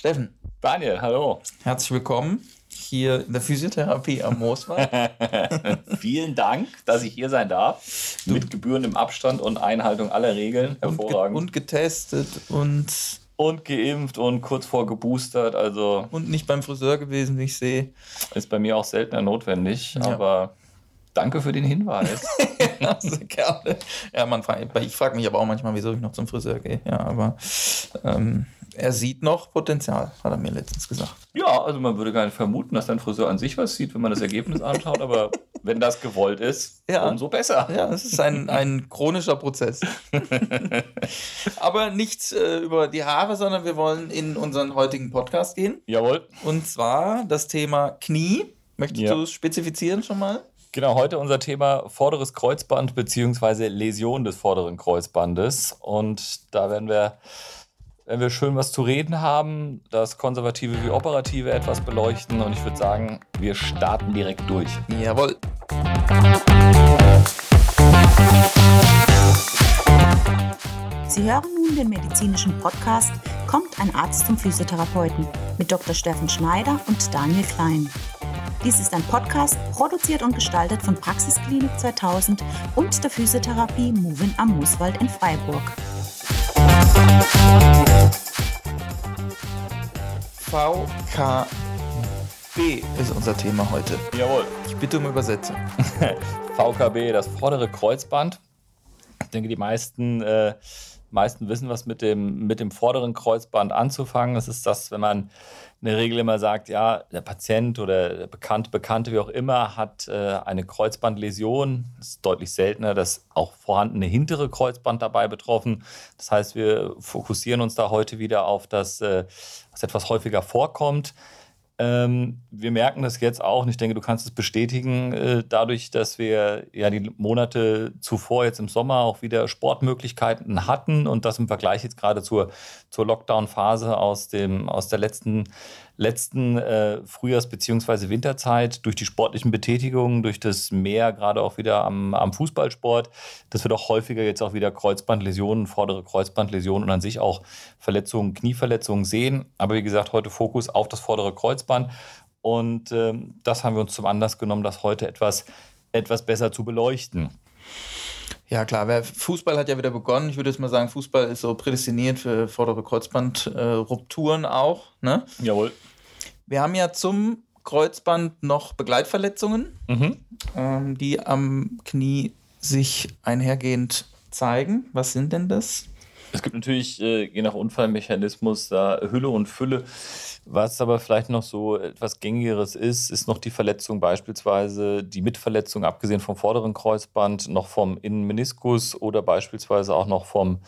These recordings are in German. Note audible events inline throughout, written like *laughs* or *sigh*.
Steffen. Daniel, hallo. Herzlich willkommen hier in der Physiotherapie am Mooswald. *laughs* Vielen Dank, dass ich hier sein darf. Du. Mit gebührendem Abstand und Einhaltung aller Regeln. Hervorragend. Und, ge und getestet und. Und geimpft und kurz vor geboostert. Also und nicht beim Friseur gewesen, wie ich sehe. Ist bei mir auch seltener notwendig. Ja. Aber danke für den Hinweis. *laughs* ja, sehr gerne. Ja, man, ich frage mich aber auch manchmal, wieso ich noch zum Friseur gehe. Ja, aber. Ähm, er sieht noch Potenzial, hat er mir letztens gesagt. Ja, also man würde gar nicht vermuten, dass dein Friseur an sich was sieht, wenn man das Ergebnis anschaut, aber *laughs* wenn das gewollt ist, ja. umso besser. Ja, es ist ein, ein chronischer Prozess. *laughs* aber nichts äh, über die Haare, sondern wir wollen in unseren heutigen Podcast gehen. Jawohl. Und zwar das Thema Knie. Möchtest ja. du es spezifizieren schon mal? Genau, heute unser Thema vorderes Kreuzband bzw. Läsion des vorderen Kreuzbandes. Und da werden wir wenn wir schön was zu reden haben, das Konservative wie Operative etwas beleuchten und ich würde sagen, wir starten direkt durch. Jawohl. Sie hören nun den medizinischen Podcast Kommt ein Arzt zum Physiotherapeuten mit Dr. Steffen Schneider und Daniel Klein. Dies ist ein Podcast, produziert und gestaltet von Praxisklinik 2000 und der Physiotherapie Movin am Mooswald in Freiburg. VKB ist unser Thema heute. Jawohl. Ich bitte um Übersetzung. *laughs* VKB, das vordere Kreuzband. Ich denke, die meisten, äh, meisten wissen, was mit dem, mit dem vorderen Kreuzband anzufangen. Das ist das, wenn man in der Regel immer sagt, ja, der Patient oder der Bekannte, Bekannte, wie auch immer, hat äh, eine Kreuzbandläsion. Das ist deutlich seltener, das auch vorhandene hintere Kreuzband dabei betroffen. Das heißt, wir fokussieren uns da heute wieder auf das, äh, was etwas häufiger vorkommt. Ähm, wir merken das jetzt auch, und ich denke, du kannst es bestätigen, äh, dadurch, dass wir ja die Monate zuvor, jetzt im Sommer, auch wieder Sportmöglichkeiten hatten und das im Vergleich jetzt gerade zur, zur Lockdown-Phase aus, aus der letzten letzten äh, Frühjahrs- bzw. Winterzeit durch die sportlichen Betätigungen, durch das Mehr, gerade auch wieder am, am Fußballsport, dass wir doch häufiger jetzt auch wieder Kreuzbandläsionen, vordere Kreuzbandläsionen und an sich auch Verletzungen, Knieverletzungen sehen. Aber wie gesagt, heute Fokus auf das vordere Kreuzband. Und ähm, das haben wir uns zum Anlass genommen, das heute etwas, etwas besser zu beleuchten. Ja, klar, Fußball hat ja wieder begonnen. Ich würde jetzt mal sagen, Fußball ist so prädestiniert für vordere Kreuzbandrupturen äh, auch. Ne? Jawohl. Wir haben ja zum Kreuzband noch Begleitverletzungen, mhm. ähm, die am Knie sich einhergehend zeigen. Was sind denn das? Es gibt natürlich äh, je nach Unfallmechanismus da Hülle und Fülle. Was aber vielleicht noch so etwas gängigeres ist, ist noch die Verletzung beispielsweise, die Mitverletzung, abgesehen vom vorderen Kreuzband, noch vom Innenmeniskus oder beispielsweise auch noch vom,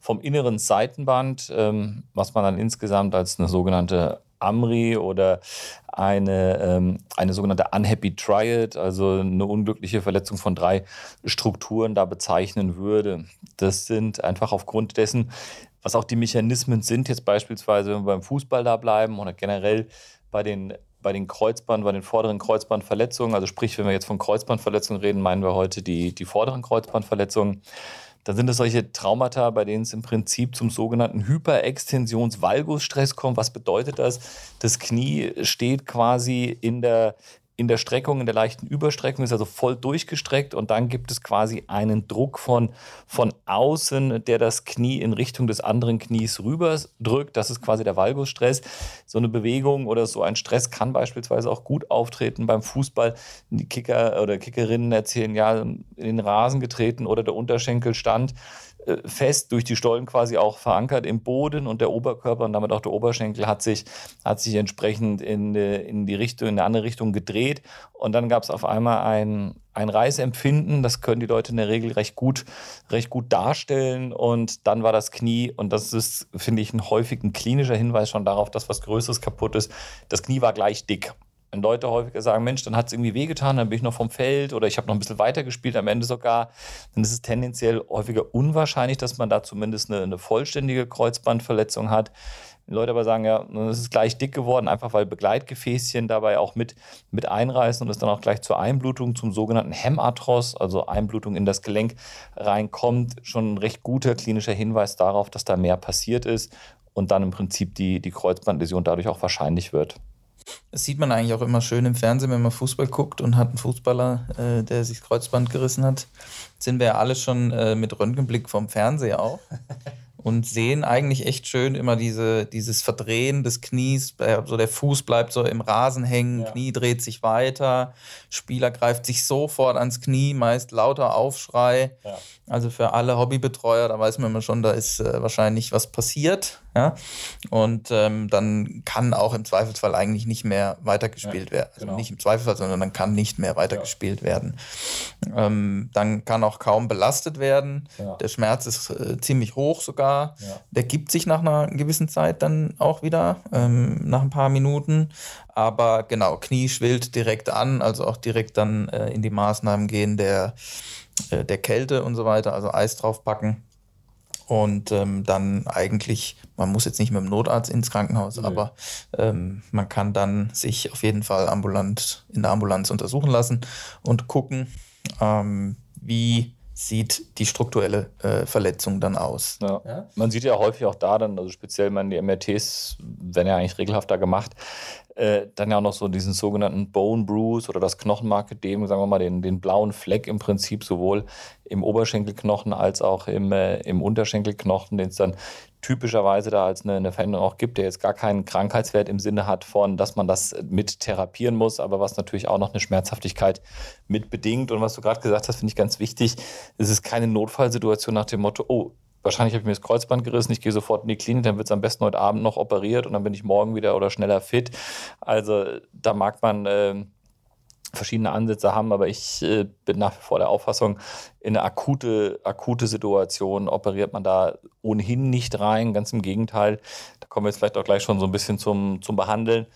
vom inneren Seitenband, ähm, was man dann insgesamt als eine sogenannte Amri oder eine, ähm, eine sogenannte Unhappy Triad, also eine unglückliche Verletzung von drei Strukturen da bezeichnen würde. Das sind einfach aufgrund dessen, was auch die Mechanismen sind, jetzt beispielsweise, wenn wir beim Fußball da bleiben oder generell bei den bei den Kreuzband, bei den vorderen Kreuzbandverletzungen, also sprich, wenn wir jetzt von Kreuzbandverletzungen reden, meinen wir heute die, die vorderen Kreuzbandverletzungen dann sind es solche Traumata, bei denen es im Prinzip zum sogenannten Hyperextensions-Valgusstress kommt. Was bedeutet das? Das Knie steht quasi in der, in der Streckung, in der leichten Überstreckung, ist also voll durchgestreckt und dann gibt es quasi einen Druck von, von außen, der das Knie in Richtung des anderen Knies rüberdrückt. Das ist quasi der Valgusstress. So eine Bewegung oder so ein Stress kann beispielsweise auch gut auftreten beim Fußball. Die Kicker oder Kickerinnen erzählen, ja, in den Rasen getreten oder der Unterschenkel stand. Äh, fest durch die Stollen quasi auch verankert im Boden und der Oberkörper und damit auch der Oberschenkel hat sich, hat sich entsprechend in, in die Richtung, in eine andere Richtung gedreht. Und dann gab es auf einmal ein, ein Reißempfinden, das können die Leute in der Regel recht gut, recht gut darstellen. Und dann war das Knie und das ist, finde ich, ein häufig klinischer Hinweis schon darauf, dass was Größeres kaputt ist. Das Knie war gleich dick wenn Leute häufiger sagen, Mensch, dann hat es irgendwie wehgetan, dann bin ich noch vom Feld oder ich habe noch ein bisschen weiter gespielt, am Ende sogar, dann ist es tendenziell häufiger unwahrscheinlich, dass man da zumindest eine, eine vollständige Kreuzbandverletzung hat. Wenn Leute aber sagen, ja, dann ist es gleich dick geworden, einfach weil Begleitgefäßchen dabei auch mit, mit einreißen und es dann auch gleich zur Einblutung, zum sogenannten Hämathros, also Einblutung in das Gelenk reinkommt, schon ein recht guter klinischer Hinweis darauf, dass da mehr passiert ist und dann im Prinzip die, die Kreuzbandläsion dadurch auch wahrscheinlich wird. Das sieht man eigentlich auch immer schön im Fernsehen, wenn man Fußball guckt und hat einen Fußballer, äh, der sich das Kreuzband gerissen hat. Sind wir ja alle schon äh, mit Röntgenblick vom Fernseher auch. *laughs* und sehen eigentlich echt schön immer diese, dieses Verdrehen des Knies. So der Fuß bleibt so im Rasen hängen, ja. Knie dreht sich weiter, Spieler greift sich sofort ans Knie, meist lauter Aufschrei. Ja. Also für alle Hobbybetreuer, da weiß man immer schon, da ist äh, wahrscheinlich was passiert. Ja? Und ähm, dann kann auch im Zweifelsfall eigentlich nicht mehr weitergespielt ja, werden. Also genau. nicht im Zweifelsfall, sondern dann kann nicht mehr weitergespielt ja. werden. Ähm, dann kann auch kaum belastet werden. Der Schmerz ist äh, ziemlich hoch sogar. Der gibt sich nach einer gewissen Zeit dann auch wieder, ähm, nach ein paar Minuten. Aber genau, Knie schwillt direkt an, also auch direkt dann äh, in die Maßnahmen gehen der äh, der Kälte und so weiter, also Eis draufpacken. Und ähm, dann eigentlich, man muss jetzt nicht mit dem Notarzt ins Krankenhaus, nee. aber ähm, man kann dann sich auf jeden Fall ambulant in der Ambulanz untersuchen lassen und gucken, ähm, wie sieht die strukturelle äh, Verletzung dann aus. Ja. Ja? Man sieht ja häufig auch da dann, also speziell wenn die MRTs werden ja eigentlich regelhafter gemacht, äh, dann ja auch noch so diesen sogenannten Bone Bruise oder das Knochenmarkedem, sagen wir mal, den, den blauen Fleck im Prinzip sowohl im Oberschenkelknochen als auch im, äh, im Unterschenkelknochen, den es dann typischerweise da als eine, eine, Veränderung auch gibt, der jetzt gar keinen Krankheitswert im Sinne hat von, dass man das mit therapieren muss, aber was natürlich auch noch eine Schmerzhaftigkeit mit bedingt. Und was du gerade gesagt hast, finde ich ganz wichtig. Es ist keine Notfallsituation nach dem Motto, oh, wahrscheinlich habe ich mir das Kreuzband gerissen, ich gehe sofort in die Klinik, dann wird es am besten heute Abend noch operiert und dann bin ich morgen wieder oder schneller fit. Also da mag man äh, verschiedene Ansätze haben, aber ich äh, bin nach wie vor der Auffassung, in eine akute, akute Situation operiert man da ohnehin nicht rein, ganz im Gegenteil. Da kommen wir jetzt vielleicht auch gleich schon so ein bisschen zum, zum Behandeln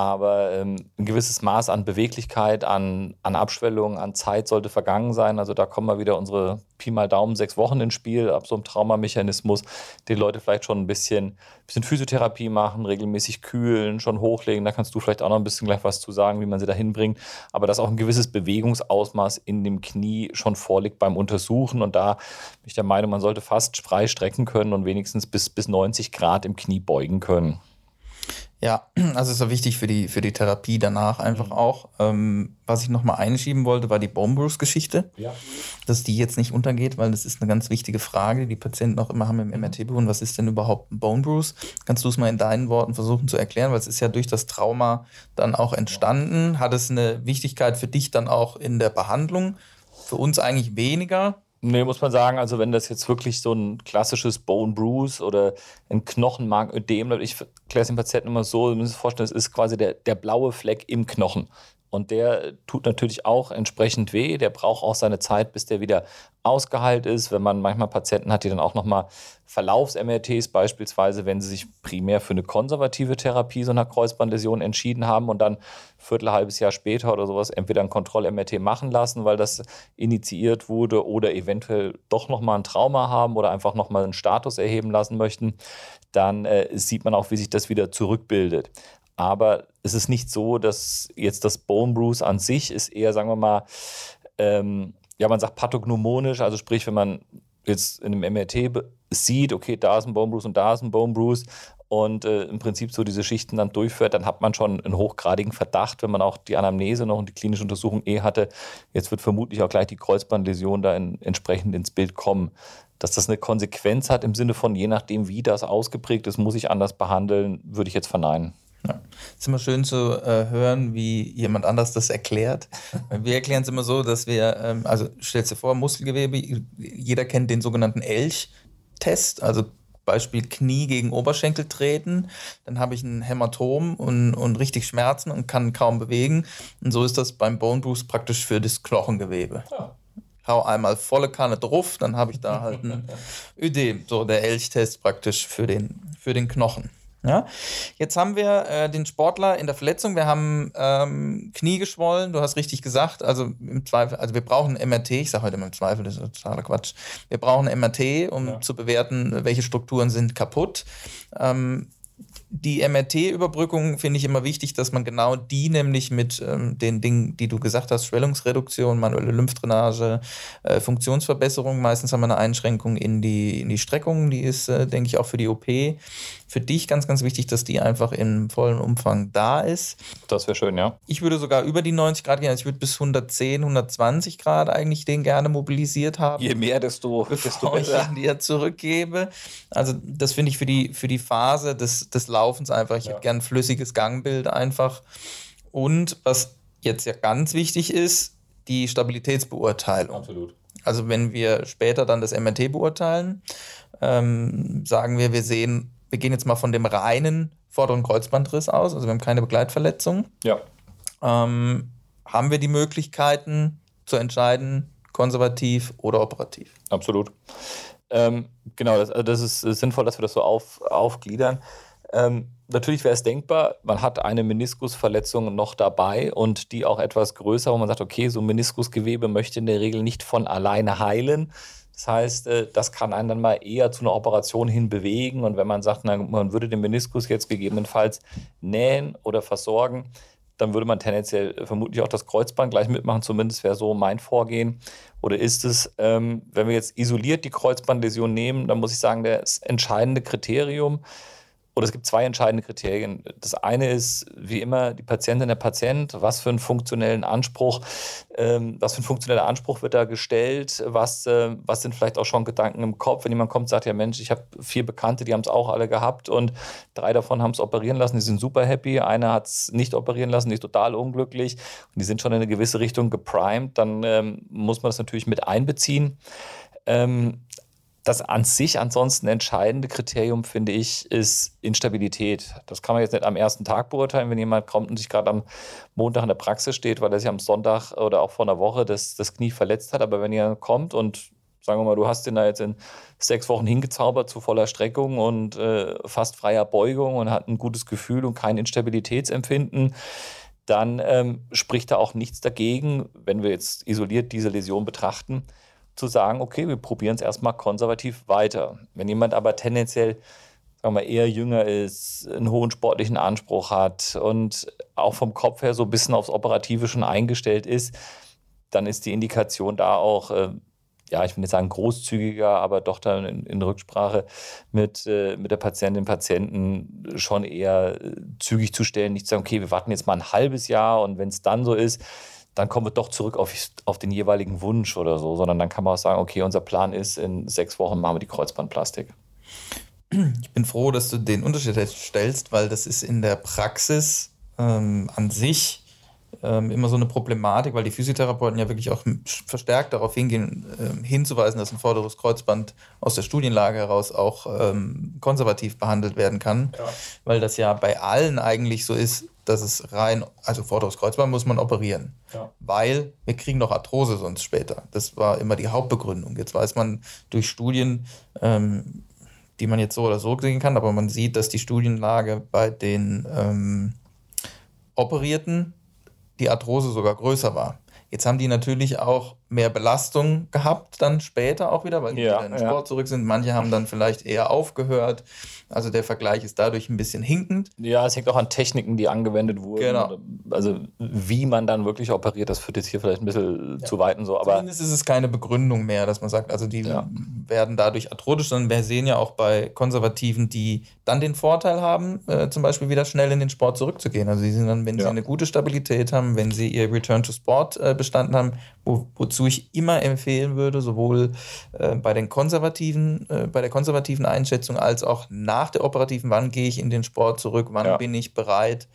aber ähm, ein gewisses Maß an Beweglichkeit, an, an Abschwellung, an Zeit sollte vergangen sein. Also da kommen wir wieder unsere Pi mal Daumen sechs Wochen ins Spiel, ab so einem Traumamechanismus, die Leute vielleicht schon ein bisschen, bisschen Physiotherapie machen, regelmäßig kühlen, schon hochlegen. Da kannst du vielleicht auch noch ein bisschen gleich was zu sagen, wie man sie da hinbringt. Aber dass auch ein gewisses Bewegungsausmaß in dem Knie schon vorliegt beim Untersuchen. Und da bin ich der Meinung, man sollte fast frei strecken können und wenigstens bis, bis 90 Grad im Knie beugen können. Ja, *clears throat* also ist ja wichtig für die, für die Therapie danach einfach mhm. auch. Ähm, was ich nochmal einschieben wollte, war die Bone Bruise Geschichte. Ja. Dass die jetzt nicht untergeht, weil das ist eine ganz wichtige Frage, die Patienten auch immer haben im MRT beruhen. Was ist denn überhaupt ein Bone Bruise? Kannst du es mal in deinen Worten versuchen zu erklären? Weil es ist ja durch das Trauma dann auch entstanden. Hat es eine Wichtigkeit für dich dann auch in der Behandlung? Für uns eigentlich weniger, Nee, muss man sagen, also wenn das jetzt wirklich so ein klassisches Bone Bruise oder ein Knochenmarködem, ich erkläre es den Patienten immer so, Sie müssen sich vorstellen, es ist quasi der, der blaue Fleck im Knochen. Und der tut natürlich auch entsprechend weh. Der braucht auch seine Zeit, bis der wieder ausgeheilt ist. Wenn man manchmal Patienten hat, die dann auch nochmal Verlaufs-MRTs beispielsweise, wenn sie sich primär für eine konservative Therapie so einer Kreuzbandläsion entschieden haben und dann viertel halbes Jahr später oder sowas entweder ein Kontroll-MRT machen lassen, weil das initiiert wurde oder eventuell doch nochmal ein Trauma haben oder einfach nochmal einen Status erheben lassen möchten, dann äh, sieht man auch, wie sich das wieder zurückbildet. Aber es ist nicht so, dass jetzt das Bone Bruise an sich ist eher, sagen wir mal, ähm, ja, man sagt pathognomonisch, also sprich, wenn man jetzt in einem MRT sieht, okay, da ist ein Bone Bruise und da ist ein Bone Bruise und äh, im Prinzip so diese Schichten dann durchführt, dann hat man schon einen hochgradigen Verdacht, wenn man auch die Anamnese noch und die klinische Untersuchung eh hatte. Jetzt wird vermutlich auch gleich die Kreuzbandläsion da in, entsprechend ins Bild kommen. Dass das eine Konsequenz hat im Sinne von, je nachdem, wie das ausgeprägt ist, muss ich anders behandeln, würde ich jetzt verneinen. Ja. Es ist immer schön zu äh, hören, wie jemand anders das erklärt. *laughs* Wir erklären es immer so, dass wir, ähm, also stellst dir vor, Muskelgewebe, jeder kennt den sogenannten Elch-Test, also Beispiel Knie gegen Oberschenkel treten, dann habe ich ein Hämatom und, und richtig Schmerzen und kann kaum bewegen. Und so ist das beim Bone Boost praktisch für das Knochengewebe. Ja. Hau einmal volle Kanne drauf, dann habe ich da halt ein *laughs* Ödem, so der Elchtest praktisch für den, für den Knochen. Ja? Jetzt haben wir äh, den Sportler in der Verletzung, wir haben ähm, Knie geschwollen, du hast richtig gesagt, also im Zweifel, also wir brauchen MRT, ich sage heute immer im Zweifel, das ist totaler Quatsch. Wir brauchen MRT, um ja. zu bewerten, welche Strukturen sind kaputt. Ähm, die MRT-Überbrückung finde ich immer wichtig, dass man genau die nämlich mit ähm, den Dingen, die du gesagt hast, Schwellungsreduktion, manuelle Lymphdrainage, äh, Funktionsverbesserung, meistens haben wir eine Einschränkung in die, in die Streckung, die ist, äh, denke ich, auch für die OP für dich ganz, ganz wichtig, dass die einfach im vollen Umfang da ist. Das wäre schön, ja. Ich würde sogar über die 90 Grad gehen. Also ich würde bis 110, 120 Grad eigentlich den gerne mobilisiert haben. Je mehr, desto, desto besser. ich dir zurückgebe. Also das finde ich für die, für die Phase des, des Laufens einfach. Ich ja. hätte gern ein flüssiges Gangbild einfach. Und was jetzt ja ganz wichtig ist, die Stabilitätsbeurteilung. Absolut. Also wenn wir später dann das MRT beurteilen, ähm, sagen wir, wir sehen wir gehen jetzt mal von dem reinen vorderen Kreuzbandriss aus, also wir haben keine Begleitverletzung. Ja. Ähm, haben wir die Möglichkeiten zu entscheiden, konservativ oder operativ? Absolut. Ähm, genau, das, also das ist sinnvoll, dass wir das so auf, aufgliedern. Ähm, natürlich wäre es denkbar, man hat eine Meniskusverletzung noch dabei und die auch etwas größer, wo man sagt, okay, so Meniskusgewebe möchte in der Regel nicht von alleine heilen, das heißt, äh, das kann einen dann mal eher zu einer Operation hin bewegen. Und wenn man sagt, man würde den Meniskus jetzt gegebenenfalls nähen oder versorgen, dann würde man tendenziell vermutlich auch das Kreuzband gleich mitmachen. Zumindest wäre so mein Vorgehen. Oder ist es, ähm, wenn wir jetzt isoliert die Kreuzbandläsion nehmen, dann muss ich sagen, das entscheidende Kriterium oder es gibt zwei entscheidende Kriterien. Das eine ist, wie immer, die Patientin, der Patient, was für einen funktionellen Anspruch, ähm, was für ein funktioneller Anspruch wird da gestellt, was, äh, was sind vielleicht auch schon Gedanken im Kopf, wenn jemand kommt und sagt, ja Mensch, ich habe vier Bekannte, die haben es auch alle gehabt und drei davon haben es operieren lassen, die sind super happy, einer hat es nicht operieren lassen, die ist total unglücklich. Und die sind schon in eine gewisse Richtung geprimed, dann ähm, muss man das natürlich mit einbeziehen. Ähm, das an sich ansonsten entscheidende Kriterium, finde ich, ist Instabilität. Das kann man jetzt nicht am ersten Tag beurteilen, wenn jemand kommt und sich gerade am Montag in der Praxis steht, weil er sich am Sonntag oder auch vor einer Woche das, das Knie verletzt hat. Aber wenn jemand kommt und sagen wir mal, du hast den da jetzt in sechs Wochen hingezaubert zu voller Streckung und äh, fast freier Beugung und hat ein gutes Gefühl und kein Instabilitätsempfinden, dann ähm, spricht da auch nichts dagegen, wenn wir jetzt isoliert diese Läsion betrachten, zu sagen, okay, wir probieren es erstmal konservativ weiter. Wenn jemand aber tendenziell sagen wir, eher jünger ist, einen hohen sportlichen Anspruch hat und auch vom Kopf her so ein bisschen aufs Operative schon eingestellt ist, dann ist die Indikation da auch, äh, ja, ich will nicht sagen großzügiger, aber doch dann in, in Rücksprache mit, äh, mit der Patientin, Patienten schon eher äh, zügig zu stellen, nicht zu sagen, okay, wir warten jetzt mal ein halbes Jahr und wenn es dann so ist, dann kommen wir doch zurück auf, auf den jeweiligen Wunsch oder so, sondern dann kann man auch sagen, okay, unser Plan ist, in sechs Wochen machen wir die Kreuzbandplastik. Ich bin froh, dass du den Unterschied stellst, weil das ist in der Praxis ähm, an sich ähm, immer so eine Problematik, weil die Physiotherapeuten ja wirklich auch verstärkt darauf hingehen, ähm, hinzuweisen, dass ein vorderes Kreuzband aus der Studienlage heraus auch ähm, konservativ behandelt werden kann, ja. weil das ja bei allen eigentlich so ist, dass es rein, also vorderes Kreuzband muss man operieren, ja. weil wir kriegen noch Arthrose sonst später. Das war immer die Hauptbegründung. Jetzt weiß man durch Studien, ähm, die man jetzt so oder so sehen kann, aber man sieht, dass die Studienlage bei den ähm, Operierten die Arthrose sogar größer war. Jetzt haben die natürlich auch mehr Belastung gehabt dann später auch wieder, weil die ja, wieder in den Sport zurück sind. Manche haben dann vielleicht eher aufgehört. Also der Vergleich ist dadurch ein bisschen hinkend. Ja, es hängt auch an Techniken, die angewendet wurden. Genau. Also wie man dann wirklich operiert, das führt jetzt hier vielleicht ein bisschen ja. zu weit und so. Aber Zumindest ist es keine Begründung mehr, dass man sagt, also die ja. werden dadurch arthrotisch, sondern wir sehen ja auch bei Konservativen, die dann den Vorteil haben, äh, zum Beispiel wieder schnell in den Sport zurückzugehen. Also sie sind dann, wenn sie eine gute Stabilität haben, wenn sie ihr Return to Sport äh, bestanden haben, wo, wozu wozu ich immer empfehlen würde, sowohl äh, bei den konservativen, äh, bei der konservativen Einschätzung als auch nach der operativen, wann gehe ich in den Sport zurück, wann ja. bin ich bereit,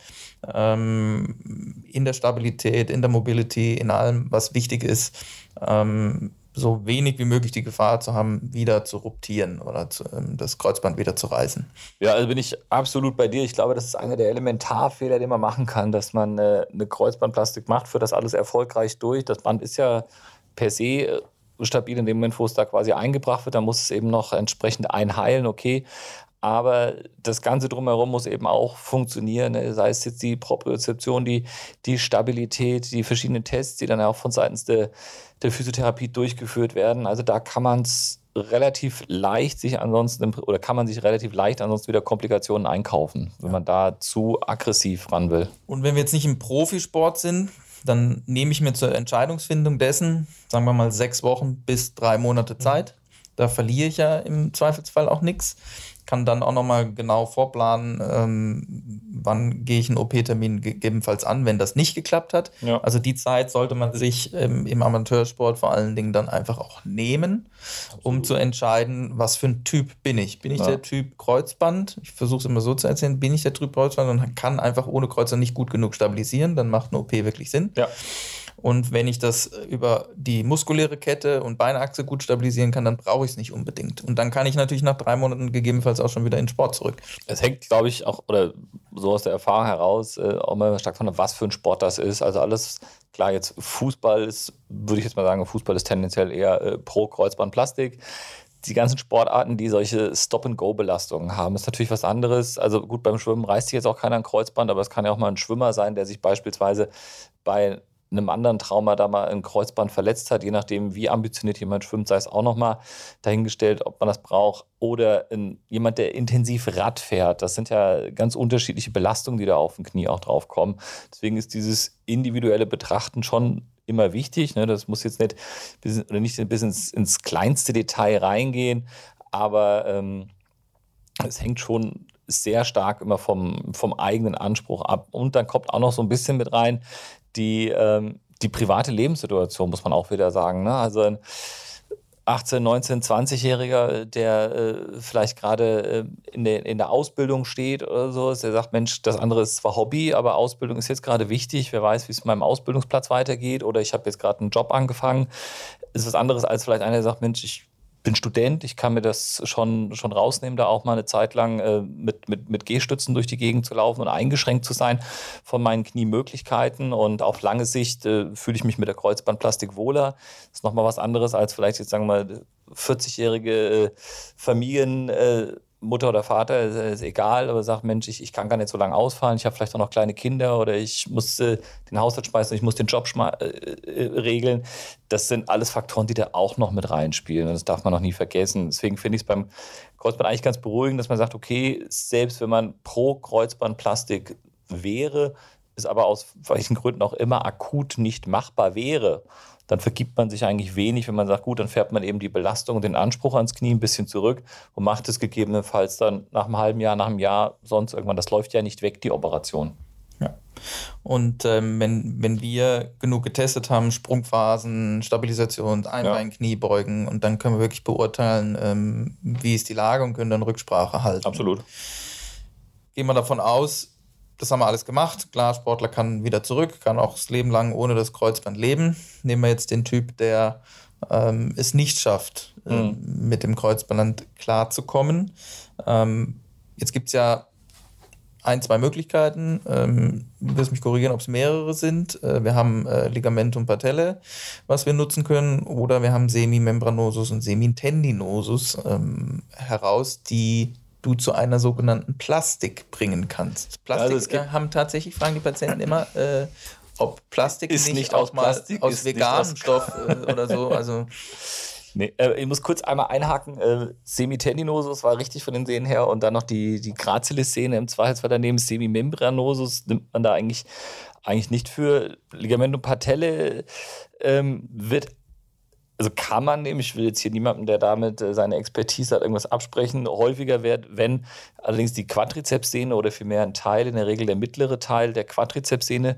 ähm, in der Stabilität, in der Mobility, in allem, was wichtig ist. Ähm, so wenig wie möglich die Gefahr zu haben, wieder zu ruptieren oder zu, ähm, das Kreuzband wieder zu reißen. Ja, also bin ich absolut bei dir. Ich glaube, das ist einer der Elementarfehler, den man machen kann, dass man äh, eine Kreuzbandplastik macht, führt das alles erfolgreich durch. Das Band ist ja per se äh, stabil in dem Moment, wo es da quasi eingebracht wird. Da muss es eben noch entsprechend einheilen, okay. Aber das Ganze drumherum muss eben auch funktionieren. Ne? Sei es jetzt die Propriozeption, die, die Stabilität, die verschiedenen Tests, die dann auch von seitens der, der Physiotherapie durchgeführt werden. Also da kann man es relativ leicht sich ansonsten oder kann man sich relativ leicht ansonsten wieder Komplikationen einkaufen, wenn man da zu aggressiv ran will. Und wenn wir jetzt nicht im Profisport sind, dann nehme ich mir zur Entscheidungsfindung dessen, sagen wir mal, sechs Wochen bis drei Monate. Zeit. Da verliere ich ja im Zweifelsfall auch nichts kann dann auch nochmal genau vorplanen, ähm, wann gehe ich einen OP-Termin gegebenenfalls an, wenn das nicht geklappt hat. Ja. Also die Zeit sollte man sich ähm, im Amateursport vor allen Dingen dann einfach auch nehmen, Absolut. um zu entscheiden, was für ein Typ bin ich. Bin ich ja. der Typ Kreuzband? Ich versuche es immer so zu erzählen, bin ich der Typ Kreuzband und kann einfach ohne Kreuzer nicht gut genug stabilisieren, dann macht eine OP wirklich Sinn. Ja. Und wenn ich das über die muskuläre Kette und Beinachse gut stabilisieren kann, dann brauche ich es nicht unbedingt. Und dann kann ich natürlich nach drei Monaten gegebenenfalls auch schon wieder in Sport zurück. Es hängt, glaube ich, auch, oder so aus der Erfahrung heraus, äh, auch mal stark von, was für ein Sport das ist. Also alles, klar, jetzt Fußball ist, würde ich jetzt mal sagen, Fußball ist tendenziell eher äh, pro Kreuzbandplastik die ganzen Sportarten, die solche Stop-and-Go-Belastungen haben, ist natürlich was anderes. Also gut, beim Schwimmen reißt sich jetzt auch keiner ein Kreuzband, aber es kann ja auch mal ein Schwimmer sein, der sich beispielsweise bei einem anderen Trauma da mal ein Kreuzband verletzt hat, je nachdem, wie ambitioniert jemand schwimmt, sei es auch nochmal dahingestellt, ob man das braucht. Oder in, jemand, der intensiv Rad fährt. Das sind ja ganz unterschiedliche Belastungen, die da auf dem Knie auch drauf kommen. Deswegen ist dieses individuelle Betrachten schon immer wichtig. Ne? Das muss jetzt nicht bis, oder nicht bis ins, ins kleinste Detail reingehen, aber ähm, es hängt schon sehr stark immer vom, vom eigenen Anspruch ab. Und dann kommt auch noch so ein bisschen mit rein, die, ähm, die private Lebenssituation, muss man auch wieder sagen. Ne? Also ein 18, 19, 20-Jähriger, der äh, vielleicht gerade äh, in, der, in der Ausbildung steht oder so, der sagt, Mensch, das andere ist zwar Hobby, aber Ausbildung ist jetzt gerade wichtig. Wer weiß, wie es mit meinem Ausbildungsplatz weitergeht oder ich habe jetzt gerade einen Job angefangen. Ist was anderes als vielleicht einer, der sagt, Mensch, ich bin Student, ich kann mir das schon, schon rausnehmen, da auch mal eine Zeit lang äh, mit, mit, mit Gehstützen durch die Gegend zu laufen und eingeschränkt zu sein von meinen Kniemöglichkeiten. Und auf lange Sicht äh, fühle ich mich mit der Kreuzbandplastik wohler. Das ist nochmal was anderes als vielleicht jetzt sagen wir mal 40-jährige äh, Familien äh, Mutter oder Vater, ist, egal, aber sagt, Mensch, ich, ich kann gar nicht so lange ausfallen, ich habe vielleicht auch noch kleine Kinder oder ich muss äh, den Haushalt schmeißen, ich muss den Job äh, äh, regeln. Das sind alles Faktoren, die da auch noch mit reinspielen. Das darf man noch nie vergessen. Deswegen finde ich es beim Kreuzband eigentlich ganz beruhigend, dass man sagt, okay, selbst wenn man pro Kreuzbandplastik wäre, es aber aus welchen Gründen auch immer akut nicht machbar wäre, dann vergibt man sich eigentlich wenig, wenn man sagt, gut, dann fährt man eben die Belastung und den Anspruch ans Knie ein bisschen zurück und macht es gegebenenfalls dann nach einem halben Jahr, nach einem Jahr, sonst irgendwann. Das läuft ja nicht weg, die Operation. Ja. Und ähm, wenn, wenn wir genug getestet haben, Sprungphasen, Stabilisation, Einbein, ja. Kniebeugen, und dann können wir wirklich beurteilen, ähm, wie ist die Lage und können dann Rücksprache halten. Absolut. Gehen wir davon aus, das haben wir alles gemacht. Klar, Sportler kann wieder zurück, kann auch das Leben lang ohne das Kreuzband leben. Nehmen wir jetzt den Typ, der ähm, es nicht schafft, äh, mhm. mit dem Kreuzband klarzukommen. Ähm, jetzt gibt es ja ein, zwei Möglichkeiten. Ähm, du wirst mich korrigieren, ob es mehrere sind. Äh, wir haben äh, Ligamentum patelle, was wir nutzen können, oder wir haben Semimembranosus und Semitendinosus ähm, heraus, die du zu einer sogenannten Plastik bringen kannst. Plastik also äh, haben tatsächlich, fragen die Patienten immer, äh, ob Plastik ist nicht, aus Plastik, aus veganem Stoff äh, oder so. *laughs* Also Nee, äh, ich muss kurz einmal einhaken. Äh, Semitendinosus war richtig von den Sehnen her und dann noch die, die Gracilis-Szene im Zweifelsfall daneben. Semimembranosus nimmt man da eigentlich, eigentlich nicht für. Ligamentum patelle ähm, wird also kann man nehmen, ich will jetzt hier niemandem, der damit äh, seine Expertise hat, irgendwas absprechen, häufiger wird, wenn allerdings die Quadrizepssehne oder vielmehr ein Teil, in der Regel der mittlere Teil der Quadrizepssehne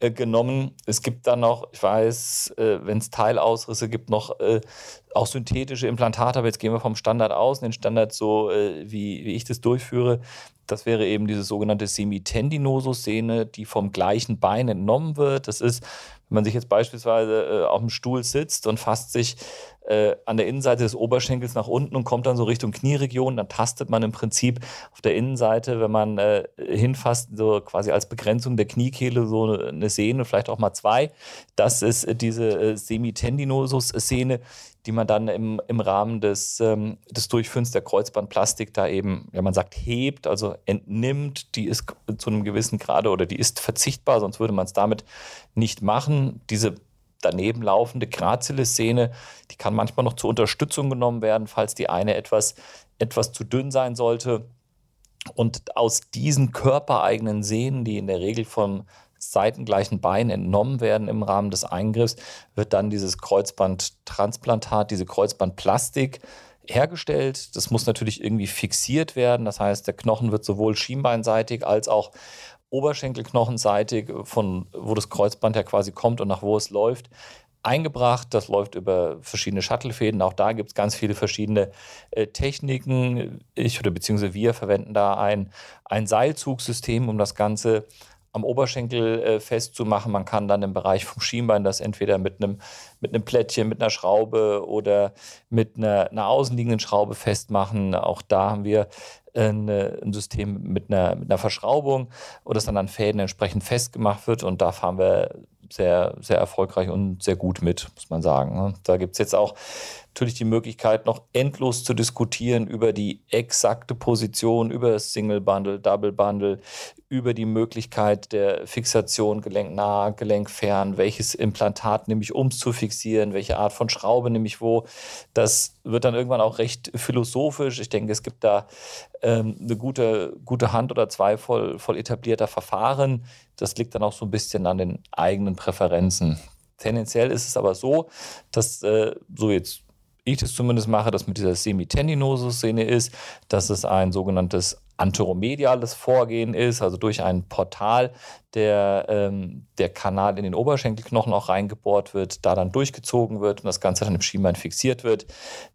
äh, genommen. Es gibt dann noch, ich weiß, äh, wenn es Teilausrisse gibt, noch äh, auch synthetische Implantate, aber jetzt gehen wir vom Standard aus, den Standard so, äh, wie, wie ich das durchführe. Das wäre eben diese sogenannte Semitendinosus-Sehne, die vom gleichen Bein entnommen wird. Das ist wenn man sich jetzt beispielsweise äh, auf dem Stuhl sitzt und fasst sich äh, an der Innenseite des Oberschenkels nach unten und kommt dann so Richtung Knieregion, dann tastet man im Prinzip auf der Innenseite, wenn man äh, hinfasst, so quasi als Begrenzung der Kniekehle so eine Sehne, vielleicht auch mal zwei. Das ist äh, diese äh, Semitendinosus-Szene, die man dann im, im Rahmen des, ähm, des Durchführens der Kreuzbandplastik da eben, ja man sagt, hebt, also entnimmt, die ist zu einem gewissen Grade oder die ist verzichtbar, sonst würde man es damit nicht machen. Diese daneben laufende Grazillessehne, die kann manchmal noch zur Unterstützung genommen werden, falls die eine etwas, etwas zu dünn sein sollte. Und aus diesen körpereigenen Sehnen, die in der Regel vom seitengleichen Bein entnommen werden im Rahmen des Eingriffs, wird dann dieses Kreuzbandtransplantat, diese Kreuzbandplastik hergestellt. Das muss natürlich irgendwie fixiert werden. Das heißt, der Knochen wird sowohl schienbeinseitig als auch oberschenkelknochenseitig, von wo das Kreuzband ja quasi kommt und nach wo es läuft, eingebracht. Das läuft über verschiedene Shuttlefäden. Auch da gibt es ganz viele verschiedene äh, Techniken. Ich oder beziehungsweise wir verwenden da ein, ein Seilzugsystem, um das Ganze am Oberschenkel äh, festzumachen. Man kann dann im Bereich vom Schienbein das entweder mit einem, mit Plättchen, mit einer Schraube oder mit einer, einer außenliegenden Schraube festmachen. Auch da haben wir ein System mit einer, mit einer Verschraubung, wo das dann an Fäden entsprechend festgemacht wird. Und da fahren wir sehr, sehr erfolgreich und sehr gut mit, muss man sagen. Ne? Da gibt es jetzt auch natürlich die Möglichkeit, noch endlos zu diskutieren über die exakte Position, über Single Bundle, Double Bundle, über die Möglichkeit der Fixation gelenknah, gelenkfern, welches Implantat nehme ich, um es zu fixieren, welche Art von Schraube nehme ich wo. Das wird dann irgendwann auch recht philosophisch. Ich denke, es gibt da ähm, eine gute, gute Hand oder zwei voll, voll etablierter Verfahren. Das liegt dann auch so ein bisschen an den eigenen Präferenzen. Tendenziell ist es aber so, dass äh, so jetzt ich das zumindest mache, das mit dieser Semitendinosus-Szene ist, dass es ein sogenanntes anteromediales Vorgehen ist, also durch ein Portal, der, ähm, der Kanal in den Oberschenkelknochen auch reingebohrt wird, da dann durchgezogen wird und das Ganze dann im Schienbein fixiert wird.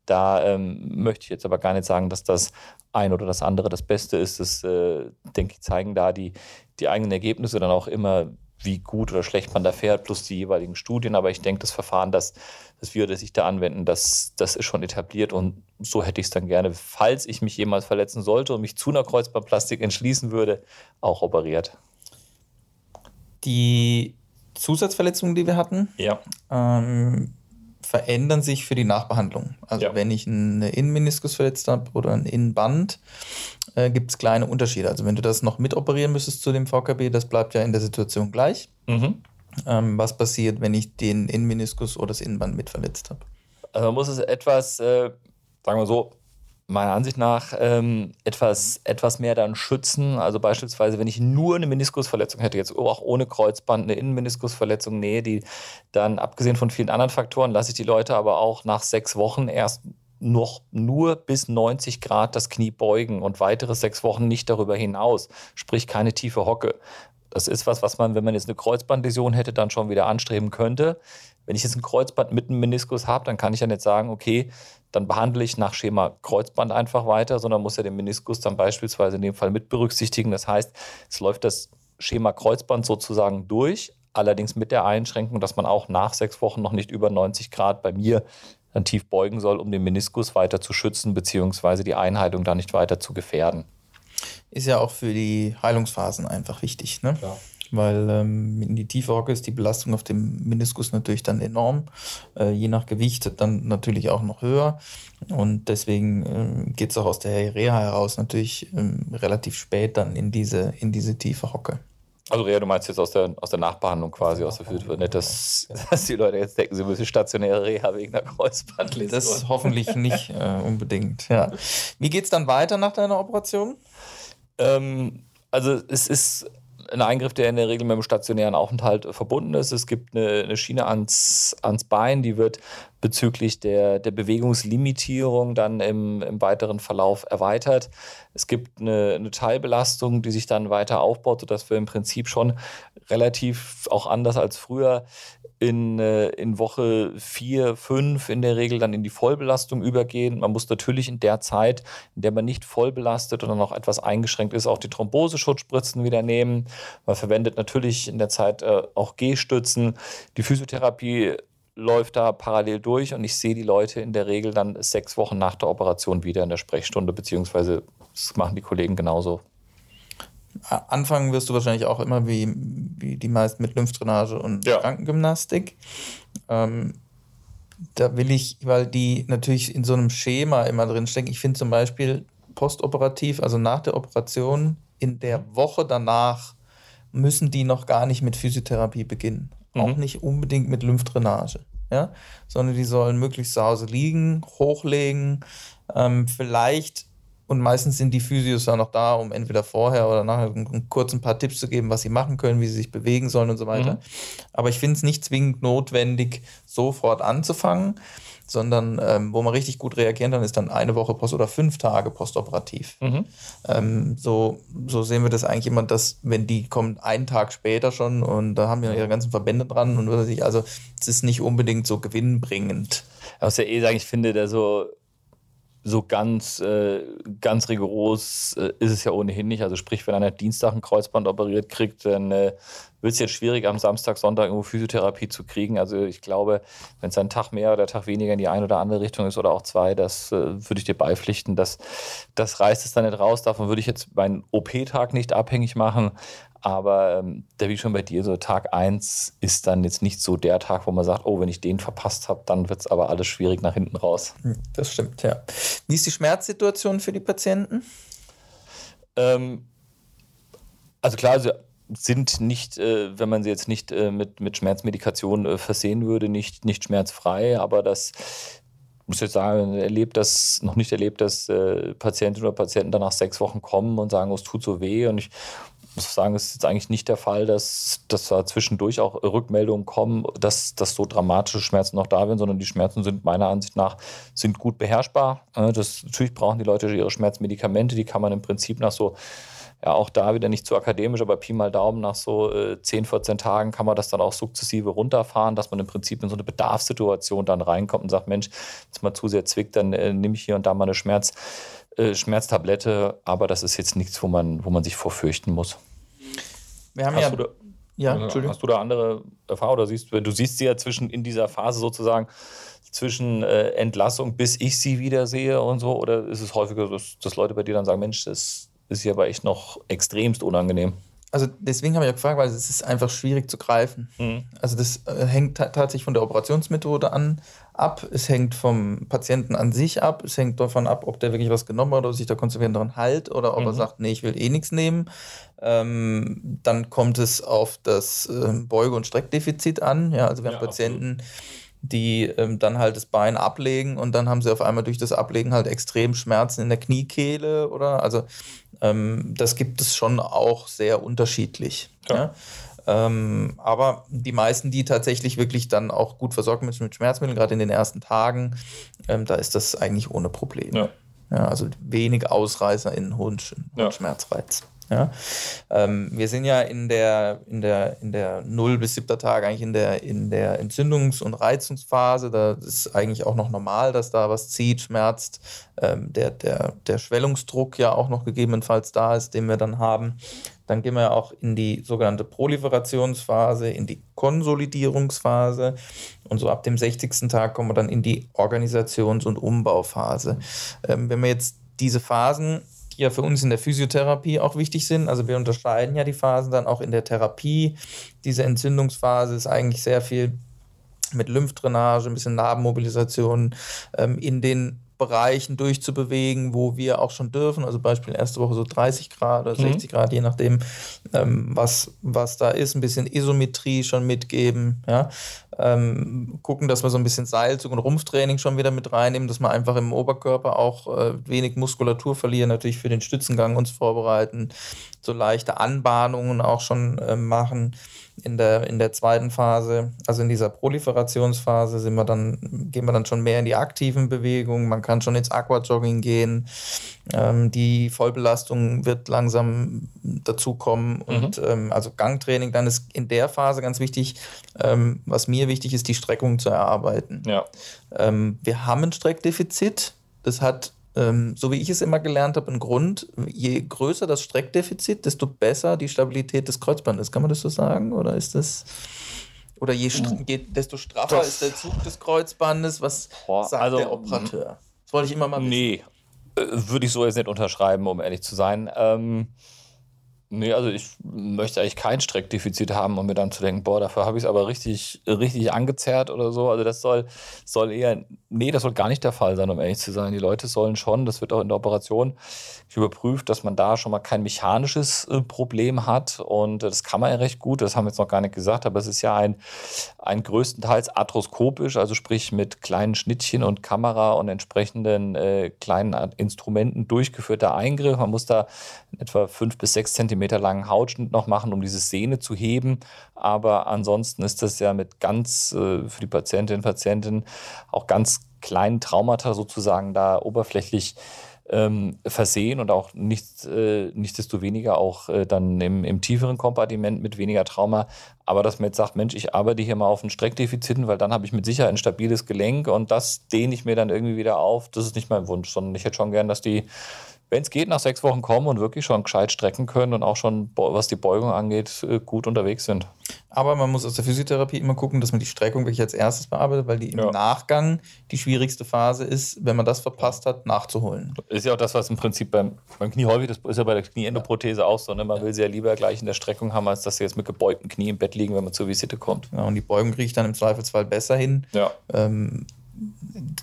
Da ähm, möchte ich jetzt aber gar nicht sagen, dass das ein oder das andere das Beste ist. Das, äh, denke ich, zeigen da die, die eigenen Ergebnisse dann auch immer, wie gut oder schlecht man da fährt, plus die jeweiligen Studien. Aber ich denke, das Verfahren, das, das wir das sich da anwenden, das, das ist schon etabliert und so hätte ich es dann gerne, falls ich mich jemals verletzen sollte und mich zu einer Kreuzbandplastik entschließen würde, auch operiert. Die Zusatzverletzungen, die wir hatten, ja. ähm, verändern sich für die Nachbehandlung. Also ja. wenn ich eine Innenmeniskus verletzt habe oder ein Innenband, äh, gibt es kleine Unterschiede. Also wenn du das noch mitoperieren müsstest zu dem VKB, das bleibt ja in der Situation gleich. Mhm. Ähm, was passiert, wenn ich den Innenmeniskus oder das Innenband mitverletzt habe? Also man muss es etwas, äh, sagen wir so, meiner Ansicht nach ähm, etwas, etwas mehr dann schützen. Also beispielsweise, wenn ich nur eine Meniskusverletzung hätte, jetzt auch ohne Kreuzband, eine Innenmeniskusverletzung, nee, die dann abgesehen von vielen anderen Faktoren, lasse ich die Leute aber auch nach sechs Wochen erst noch nur bis 90 Grad das Knie beugen und weitere sechs Wochen nicht darüber hinaus, sprich keine tiefe Hocke. Das ist was, was man, wenn man jetzt eine Kreuzbandläsion hätte, dann schon wieder anstreben könnte. Wenn ich jetzt ein Kreuzband mit einem Meniskus habe, dann kann ich ja nicht sagen, okay, dann behandle ich nach Schema Kreuzband einfach weiter, sondern muss ja den Meniskus dann beispielsweise in dem Fall mit berücksichtigen. Das heißt, es läuft das Schema Kreuzband sozusagen durch, allerdings mit der Einschränkung, dass man auch nach sechs Wochen noch nicht über 90 Grad bei mir dann tief beugen soll, um den Meniskus weiter zu schützen, beziehungsweise die Einheilung da nicht weiter zu gefährden. Ist ja auch für die Heilungsphasen einfach wichtig. Ne? Ja weil ähm, in die tiefe Hocke ist die Belastung auf dem Meniskus natürlich dann enorm, äh, je nach Gewicht dann natürlich auch noch höher und deswegen äh, geht es auch aus der Reha heraus natürlich ähm, relativ spät dann in diese, in diese tiefe Hocke. Also Reha, du meinst jetzt aus der, aus der Nachbehandlung quasi, aus der Physio, nicht, dass, *laughs* dass die Leute jetzt denken, sie müssen stationäre Reha wegen einer Kreuzbandläsion. Das hoffentlich nicht äh, unbedingt, ja. Wie geht es dann weiter nach deiner Operation? Ähm, also es ist ein Eingriff, der in der Regel mit einem stationären Aufenthalt verbunden ist. Es gibt eine, eine Schiene ans, ans Bein, die wird bezüglich der, der Bewegungslimitierung dann im, im weiteren Verlauf erweitert. Es gibt eine, eine Teilbelastung, die sich dann weiter aufbaut, sodass wir im Prinzip schon relativ auch anders als früher in, äh, in Woche vier, fünf in der Regel dann in die Vollbelastung übergehen. Man muss natürlich in der Zeit, in der man nicht voll belastet oder noch etwas eingeschränkt ist, auch die Thromboseschutzspritzen wieder nehmen. Man verwendet natürlich in der Zeit äh, auch G-Stützen. Die Physiotherapie läuft da parallel durch und ich sehe die Leute in der Regel dann sechs Wochen nach der Operation wieder in der Sprechstunde, beziehungsweise das machen die Kollegen genauso. Anfangen wirst du wahrscheinlich auch immer wie, wie die meisten mit Lymphdrainage und ja. Krankengymnastik. Ähm, da will ich, weil die natürlich in so einem Schema immer drinstecken. Ich finde zum Beispiel postoperativ, also nach der Operation, in der Woche danach müssen die noch gar nicht mit Physiotherapie beginnen. Mhm. auch nicht unbedingt mit Lymphdrainage, ja, sondern die sollen möglichst zu Hause liegen, hochlegen, ähm, vielleicht und meistens sind die Physios ja noch da, um entweder vorher oder nachher kurz ein paar Tipps zu geben, was sie machen können, wie sie sich bewegen sollen und so weiter. Mhm. Aber ich finde es nicht zwingend notwendig, sofort anzufangen, sondern ähm, wo man richtig gut reagieren kann, ist dann eine Woche post oder fünf Tage postoperativ. Mhm. Ähm, so, so sehen wir das eigentlich immer, dass wenn die kommen einen Tag später schon und da haben ja ihre ganzen Verbände dran und was ich, also es ist nicht unbedingt so gewinnbringend. Was ja eh sagen, ich finde, der so so ganz, äh, ganz rigoros äh, ist es ja ohnehin nicht. Also sprich, wenn einer Dienstag ein Kreuzband operiert kriegt, dann äh, wird es jetzt schwierig, am Samstag, Sonntag irgendwo Physiotherapie zu kriegen. Also ich glaube, wenn es ein Tag mehr oder Tag weniger in die eine oder andere Richtung ist oder auch zwei, das äh, würde ich dir beipflichten. Das, das reißt es dann nicht raus. Davon würde ich jetzt meinen OP-Tag nicht abhängig machen. Aber ähm, da wie schon bei dir, so Tag 1 ist dann jetzt nicht so der Tag, wo man sagt, oh, wenn ich den verpasst habe, dann wird es aber alles schwierig nach hinten raus. Hm, das stimmt, ja. Wie ist die Schmerzsituation für die Patienten? Ähm, also klar, sie sind nicht, äh, wenn man sie jetzt nicht äh, mit, mit Schmerzmedikation äh, versehen würde, nicht, nicht schmerzfrei, aber das muss jetzt sagen, erlebt das, noch nicht erlebt, dass äh, Patientinnen oder Patienten dann nach sechs Wochen kommen und sagen, oh, es tut so weh. Und ich muss sagen, es ist jetzt eigentlich nicht der Fall, dass, dass da zwischendurch auch Rückmeldungen kommen, dass, dass so dramatische Schmerzen noch da sind, sondern die Schmerzen sind meiner Ansicht nach sind gut beherrschbar. Das, natürlich brauchen die Leute ihre Schmerzmedikamente, die kann man im Prinzip nach so ja, auch da wieder nicht zu akademisch, aber Pi mal Daumen, nach so äh, 10, 14 Tagen kann man das dann auch sukzessive runterfahren, dass man im Prinzip in so eine Bedarfssituation dann reinkommt und sagt, Mensch, wenn es mal zu sehr zwickt, dann äh, nehme ich hier und da mal eine Schmerz, äh, Schmerztablette, aber das ist jetzt nichts, wo man, wo man sich vorfürchten muss. Wir haben hast ja. Du da, ja, Entschuldigung. Hast du da andere Erfahrungen oder siehst du, siehst sie ja zwischen in dieser Phase sozusagen zwischen äh, Entlassung, bis ich sie wieder sehe und so? Oder ist es häufiger, dass, dass Leute bei dir dann sagen, Mensch, das ist hier aber echt noch extremst unangenehm? Also deswegen habe ich ja gefragt, weil es ist einfach schwierig zu greifen. Mhm. Also das äh, hängt tatsächlich von der Operationsmethode an ab, es hängt vom Patienten an sich ab, es hängt davon ab, ob der wirklich was genommen hat oder sich da konsequent daran hält oder ob mhm. er sagt, nee, ich will eh nichts nehmen. Ähm, dann kommt es auf das äh, Beuge- und Streckdefizit an. Ja, also wir ja, haben Patienten, absolut die ähm, dann halt das Bein ablegen und dann haben sie auf einmal durch das Ablegen halt extrem Schmerzen in der Kniekehle oder also ähm, das gibt es schon auch sehr unterschiedlich. Ja. ja? Ähm, aber die meisten, die tatsächlich wirklich dann auch gut versorgt sind mit Schmerzmitteln, gerade in den ersten Tagen, ähm, da ist das eigentlich ohne Probleme. Ja. ja also wenig Ausreißer in hohen, hohen ja. Schmerzreiz. Ja? Ähm, wir sind ja in der, in der, in der 0 bis 7. Tag eigentlich in der, in der Entzündungs- und Reizungsphase. Da ist eigentlich auch noch normal, dass da was zieht, schmerzt. Ähm, der, der, der Schwellungsdruck ja auch noch gegebenenfalls da ist, den wir dann haben. Dann gehen wir auch in die sogenannte Proliferationsphase, in die Konsolidierungsphase. Und so ab dem 60. Tag kommen wir dann in die Organisations- und Umbauphase. Ähm, wenn wir jetzt diese Phasen die ja für uns in der Physiotherapie auch wichtig sind. Also wir unterscheiden ja die Phasen dann auch in der Therapie. Diese Entzündungsphase ist eigentlich sehr viel mit Lymphdrainage, ein bisschen Narbenmobilisation ähm, in den Bereichen durchzubewegen, wo wir auch schon dürfen. Also Beispiel erste Woche so 30 Grad oder 60 mhm. Grad, je nachdem, ähm, was, was da ist. Ein bisschen Isometrie schon mitgeben. Ja? Ähm, gucken, dass wir so ein bisschen Seilzug und Rumpftraining schon wieder mit reinnehmen, dass wir einfach im Oberkörper auch äh, wenig Muskulatur verlieren, natürlich für den Stützengang uns vorbereiten, so leichte Anbahnungen auch schon äh, machen in der, in der zweiten Phase, also in dieser Proliferationsphase, sind wir dann, gehen wir dann schon mehr in die aktiven Bewegungen. Man kann schon ins Aquajogging gehen. Ähm, die Vollbelastung wird langsam dazukommen. Mhm. Und ähm, also Gangtraining, dann ist in der Phase ganz wichtig, ähm, was mir wichtig ist, die Streckung zu erarbeiten. Ja. Ähm, wir haben ein Streckdefizit. Das hat ähm, so wie ich es immer gelernt habe, ein Grund. Je größer das Streckdefizit, desto besser die Stabilität des Kreuzbandes. Kann man das so sagen? Oder ist das. Oder je, je desto straffer das ist der Zug des Kreuzbandes? Was boah, sagt also, der Operateur? Das wollte ich immer mal wissen. Nee, äh, würde ich so jetzt nicht unterschreiben, um ehrlich zu sein. Ähm, Nee, also ich möchte eigentlich kein Streckdefizit haben, um mir dann zu denken, boah, dafür habe ich es aber richtig, richtig angezerrt oder so. Also das soll, soll eher, nee, das soll gar nicht der Fall sein, um ehrlich zu sein. Die Leute sollen schon, das wird auch in der Operation überprüft, dass man da schon mal kein mechanisches äh, Problem hat. Und äh, das kann man ja recht gut, das haben wir jetzt noch gar nicht gesagt, aber es ist ja ein, ein größtenteils arthroskopisch, also sprich mit kleinen Schnittchen und Kamera und entsprechenden äh, kleinen Instrumenten durchgeführter Eingriff. Man muss da etwa fünf bis sechs Zentimeter Zentimeter langen Hautschnitt noch machen, um diese Sehne zu heben. Aber ansonsten ist das ja mit ganz, äh, für die Patientinnen und Patienten auch ganz kleinen Traumata sozusagen da oberflächlich ähm, versehen und auch nicht, äh, nichtsdestoweniger auch äh, dann im, im, tieferen Kompartiment mit weniger Trauma. Aber dass man jetzt sagt, Mensch, ich arbeite hier mal auf ein Streckdefiziten, weil dann habe ich mit Sicherheit ein stabiles Gelenk und das dehne ich mir dann irgendwie wieder auf. Das ist nicht mein Wunsch, sondern ich hätte schon gern, dass die wenn es geht, nach sechs Wochen kommen und wirklich schon gescheit strecken können und auch schon, was die Beugung angeht, äh, gut unterwegs sind. Aber man muss aus der Physiotherapie immer gucken, dass man die Streckung wirklich als erstes bearbeitet, weil die im ja. Nachgang die schwierigste Phase ist, wenn man das verpasst hat, nachzuholen. Ist ja auch das, was im Prinzip beim, beim Knie häufig, das ist ja bei der Knieendoprothese ja. auch so. Ne? Man ja. will sie ja lieber gleich in der Streckung haben, als dass sie jetzt mit gebeugtem Knie im Bett liegen, wenn man zur Visite kommt. Ja, und die Beugung kriege ich dann im Zweifelsfall besser hin. Ja. Ähm,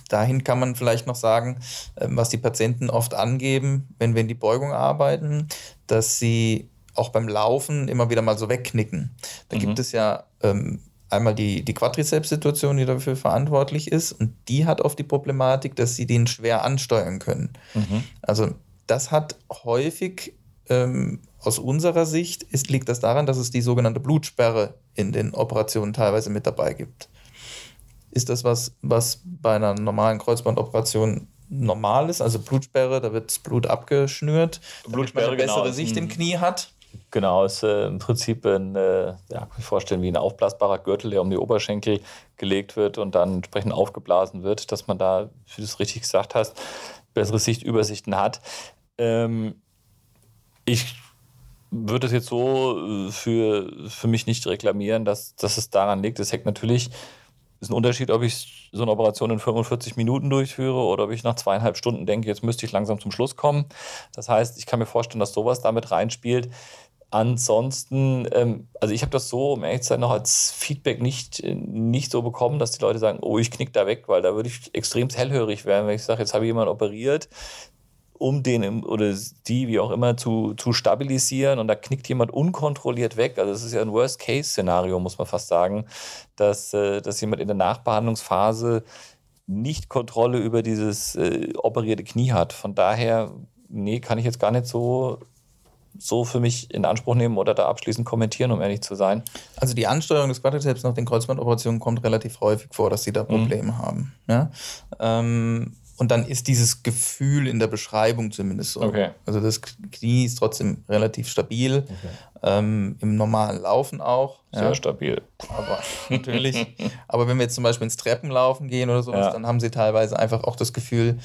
dahin kann man vielleicht noch sagen, ähm, was die Patienten oft angeben, wenn wir in die Beugung arbeiten, dass sie auch beim Laufen immer wieder mal so wegknicken. Da mhm. gibt es ja ähm, einmal die, die Quadrizeps-Situation, die dafür verantwortlich ist, und die hat oft die Problematik, dass sie den schwer ansteuern können. Mhm. Also das hat häufig ähm, aus unserer Sicht ist, liegt das daran, dass es die sogenannte Blutsperre in den Operationen teilweise mit dabei gibt ist das was, was bei einer normalen Kreuzbandoperation normal ist, also Blutsperre, da wird das Blut abgeschnürt, Blutsperre, damit man eine bessere genau, Sicht im Knie hat. Genau, ist äh, im Prinzip ein, äh, ja, kann ich vorstellen, wie ein aufblasbarer Gürtel, der um die Oberschenkel gelegt wird und dann entsprechend aufgeblasen wird, dass man da, wie du es richtig gesagt hast, bessere Sichtübersichten hat. Ähm, ich würde es jetzt so äh, für, für mich nicht reklamieren, dass, dass es daran liegt. Es hängt natürlich ist ein Unterschied, ob ich so eine Operation in 45 Minuten durchführe oder ob ich nach zweieinhalb Stunden denke, jetzt müsste ich langsam zum Schluss kommen. Das heißt, ich kann mir vorstellen, dass sowas damit reinspielt. Ansonsten, ähm, also ich habe das so, um ehrlich zu sein, noch als Feedback nicht, nicht so bekommen, dass die Leute sagen, oh, ich knick da weg, weil da würde ich extrem hellhörig werden, wenn ich sage, jetzt habe ich jemanden operiert, um den oder die, wie auch immer, zu, zu stabilisieren. Und da knickt jemand unkontrolliert weg. Also das ist ja ein Worst-Case-Szenario, muss man fast sagen, dass, äh, dass jemand in der Nachbehandlungsphase nicht Kontrolle über dieses äh, operierte Knie hat. Von daher, nee, kann ich jetzt gar nicht so so für mich in Anspruch nehmen oder da abschließend kommentieren, um ehrlich zu sein. Also die Ansteuerung des Quadrizeps nach den Kreuzbandoperationen kommt relativ häufig vor, dass sie da mhm. Probleme mhm. haben. Ja? Ähm, und dann ist dieses Gefühl in der Beschreibung zumindest so. Okay. Also das Knie ist trotzdem relativ stabil. Okay. Ähm, Im normalen Laufen auch. Sehr ja. stabil. Aber *laughs* natürlich. aber wenn wir jetzt zum Beispiel ins Treppenlaufen gehen oder sowas, ja. dann haben sie teilweise einfach auch das Gefühl,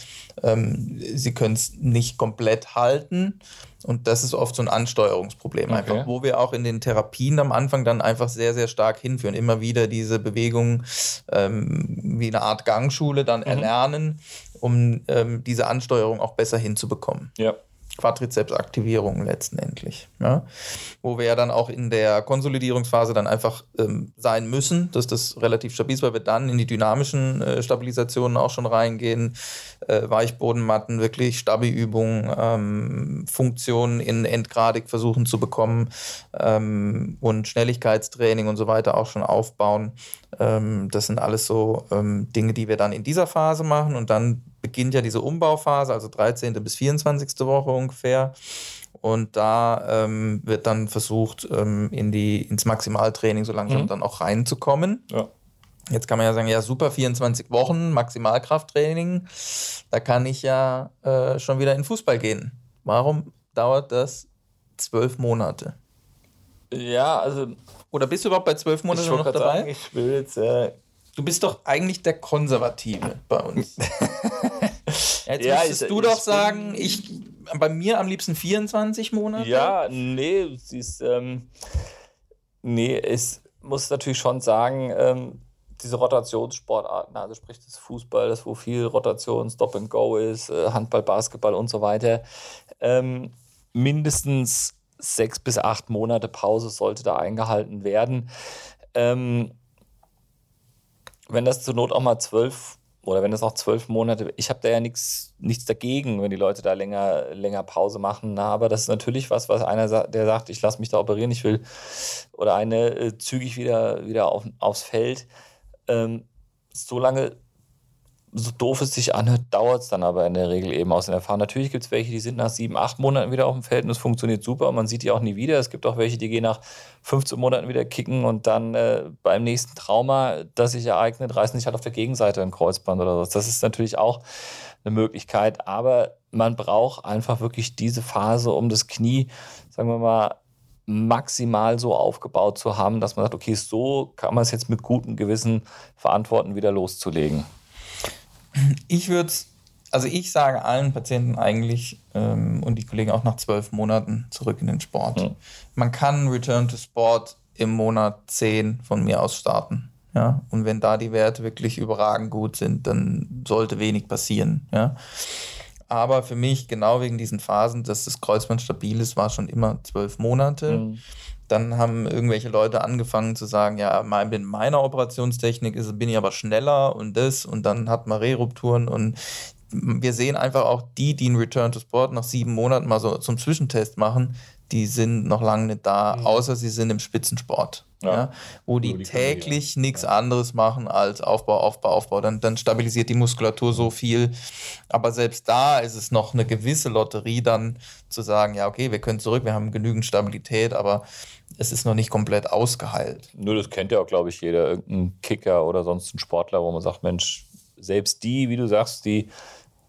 ähm, sie können es nicht komplett halten. Und das ist oft so ein Ansteuerungsproblem, okay. einfach, wo wir auch in den Therapien am Anfang dann einfach sehr, sehr stark hinführen. Immer wieder diese Bewegungen ähm, wie eine Art Gangschule dann mhm. erlernen, um ähm, diese Ansteuerung auch besser hinzubekommen. Ja. Quadrizepsaktivierung letztendlich. Ja? Wo wir ja dann auch in der Konsolidierungsphase dann einfach ähm, sein müssen, dass das relativ stabil ist, weil wir dann in die dynamischen äh, Stabilisationen auch schon reingehen, äh, Weichbodenmatten, wirklich Stabi-Übungen, ähm, Funktionen in endgradig versuchen zu bekommen ähm, und Schnelligkeitstraining und so weiter auch schon aufbauen. Ähm, das sind alles so ähm, Dinge, die wir dann in dieser Phase machen und dann beginnt ja diese Umbauphase, also 13. bis 24. Woche ungefähr. Und da ähm, wird dann versucht, ähm, in die, ins Maximaltraining so langsam mhm. dann auch reinzukommen. Ja. Jetzt kann man ja sagen, ja super, 24 Wochen Maximalkrafttraining, da kann ich ja äh, schon wieder in Fußball gehen. Warum dauert das zwölf Monate? Ja, also. Oder bist du überhaupt bei zwölf Monaten noch dabei? Sagen, ich will jetzt. Äh du bist doch eigentlich der Konservative bei uns. *laughs* Jetzt ja, müsstest ich, du doch sagen, ich bei mir am liebsten 24 Monate. Ja, nee, siehst, ähm, nee, es muss natürlich schon sagen, ähm, diese Rotationssportarten, also sprich das Fußball, das wo viel Rotation, Stop and Go ist, äh, Handball, Basketball und so weiter, ähm, mindestens sechs bis acht Monate Pause sollte da eingehalten werden. Ähm, wenn das zur Not auch mal zwölf oder wenn das auch zwölf Monate, ich habe da ja nichts dagegen, wenn die Leute da länger, länger Pause machen. Na, aber das ist natürlich was, was einer, der sagt, ich lasse mich da operieren, ich will, oder eine äh, zügig wieder, wieder auf, aufs Feld. Ähm, so lange so doof es sich anhört, dauert es dann aber in der Regel eben aus den Erfahrungen. Natürlich gibt es welche, die sind nach sieben, acht Monaten wieder auf dem Feld und es funktioniert super und man sieht die auch nie wieder. Es gibt auch welche, die gehen nach 15 Monaten wieder kicken und dann äh, beim nächsten Trauma, das sich ereignet, reißen sich halt auf der Gegenseite ein Kreuzband oder so. Das ist natürlich auch eine Möglichkeit, aber man braucht einfach wirklich diese Phase, um das Knie, sagen wir mal, maximal so aufgebaut zu haben, dass man sagt, okay, so kann man es jetzt mit gutem Gewissen verantworten, wieder loszulegen. Ich würde also ich sage allen Patienten eigentlich ähm, und die Kollegen auch nach zwölf Monaten zurück in den Sport. Mhm. Man kann Return to Sport im Monat 10 von mir aus starten. Ja? Und wenn da die Werte wirklich überragend gut sind, dann sollte wenig passieren. Ja? Aber für mich, genau wegen diesen Phasen, dass das Kreuzband stabil ist, war schon immer zwölf Monate. Mhm. Dann haben irgendwelche Leute angefangen zu sagen, ja, in meiner Operationstechnik ist, bin ich aber schneller und das und dann hat man Rerupturen und wir sehen einfach auch die, die einen Return to Sport nach sieben Monaten mal so zum Zwischentest machen, die sind noch lange nicht da, mhm. außer sie sind im Spitzensport. Ja. ja wo die, die täglich nichts ja. anderes machen als Aufbau, Aufbau, Aufbau. Dann, dann stabilisiert die Muskulatur so viel. Aber selbst da ist es noch eine gewisse Lotterie, dann zu sagen, ja, okay, wir können zurück, wir haben genügend Stabilität, aber es ist noch nicht komplett ausgeheilt. Nur das kennt ja auch, glaube ich, jeder, irgendein Kicker oder sonst ein Sportler, wo man sagt, Mensch, selbst die, wie du sagst, die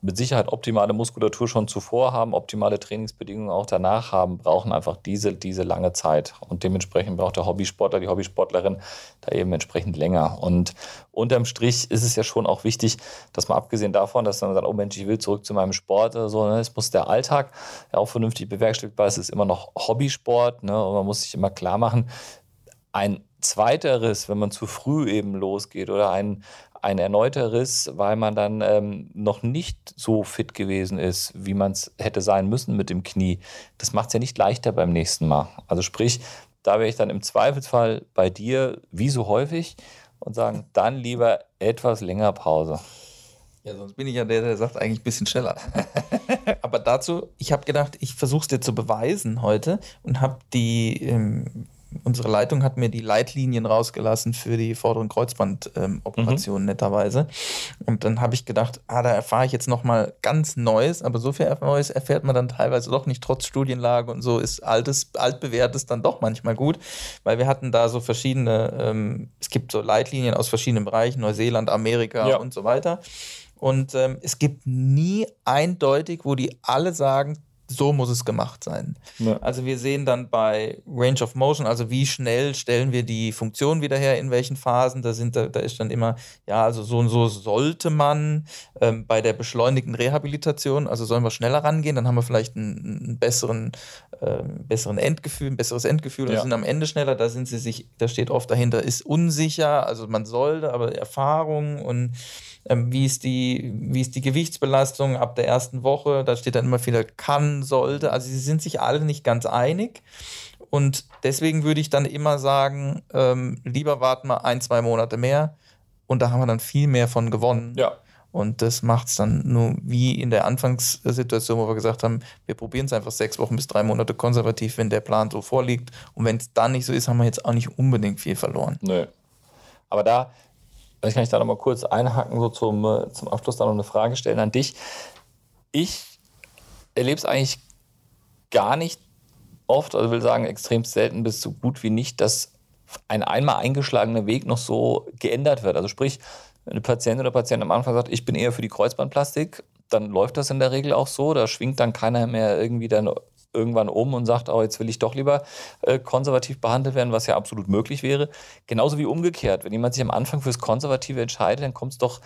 mit Sicherheit optimale Muskulatur schon zuvor haben, optimale Trainingsbedingungen auch danach haben, brauchen einfach diese, diese lange Zeit. Und dementsprechend braucht der Hobbysportler, die Hobbysportlerin da eben entsprechend länger. Und unterm Strich ist es ja schon auch wichtig, dass man abgesehen davon, dass man sagt, oh Mensch, ich will zurück zu meinem Sport oder so, ne, es muss der Alltag ja auch vernünftig bewerkstelligbar. Es ist immer noch Hobbysport ne, und man muss sich immer klar machen, ein zweiteres, wenn man zu früh eben losgeht oder ein, ein erneuter Riss, weil man dann ähm, noch nicht so fit gewesen ist, wie man es hätte sein müssen mit dem Knie. Das macht es ja nicht leichter beim nächsten Mal. Also sprich, da wäre ich dann im Zweifelsfall bei dir, wie so häufig, und sagen, dann lieber etwas länger Pause. Ja, sonst bin ich ja der, der sagt eigentlich ein bisschen schneller. *laughs* Aber dazu, ich habe gedacht, ich versuche es dir zu beweisen heute und habe die ähm, unsere Leitung hat mir die Leitlinien rausgelassen für die vorderen Kreuzbandoperationen, ähm, mhm. netterweise. Und dann habe ich gedacht, ah, da erfahre ich jetzt nochmal ganz Neues, aber so viel Neues erfährt man dann teilweise doch nicht, trotz Studienlage und so ist altes, altbewährtes dann doch manchmal gut, weil wir hatten da so verschiedene, ähm, es gibt so Leitlinien aus verschiedenen Bereichen, Neuseeland, Amerika ja. und so weiter. Und ähm, es gibt nie eindeutig, wo die alle sagen, so muss es gemacht sein. Ja. Also wir sehen dann bei Range of Motion, also wie schnell stellen wir die Funktion wieder her, in welchen Phasen, da, sind, da, da ist dann immer, ja, also so und so sollte man ähm, bei der beschleunigten Rehabilitation, also sollen wir schneller rangehen, dann haben wir vielleicht einen, einen besseren, äh, besseren Endgefühl, ein besseres Endgefühl, ja. sind am Ende schneller, da sind sie sich, da steht oft dahinter, ist unsicher, also man sollte, aber Erfahrung und wie, ist die, wie ist die Gewichtsbelastung ab der ersten Woche? Da steht dann immer viel kann, sollte. Also sie sind sich alle nicht ganz einig. Und deswegen würde ich dann immer sagen, ähm, lieber warten wir ein, zwei Monate mehr und da haben wir dann viel mehr von gewonnen. Ja. Und das macht es dann nur wie in der Anfangssituation, wo wir gesagt haben, wir probieren es einfach sechs Wochen bis drei Monate konservativ, wenn der Plan so vorliegt. Und wenn es dann nicht so ist, haben wir jetzt auch nicht unbedingt viel verloren. Nö. Aber da Vielleicht kann ich da noch mal kurz einhaken, so zum, äh, zum Abschluss da noch eine Frage stellen an dich. Ich erlebe es eigentlich gar nicht oft, also will sagen extrem selten bis so gut wie nicht, dass ein einmal eingeschlagener Weg noch so geändert wird. Also sprich, wenn eine Patientin oder Patient am Anfang sagt, ich bin eher für die Kreuzbandplastik, dann läuft das in der Regel auch so. Da schwingt dann keiner mehr irgendwie dann irgendwann um und sagt, oh, jetzt will ich doch lieber äh, konservativ behandelt werden, was ja absolut möglich wäre. Genauso wie umgekehrt. Wenn jemand sich am Anfang fürs Konservative entscheidet, dann kommt es doch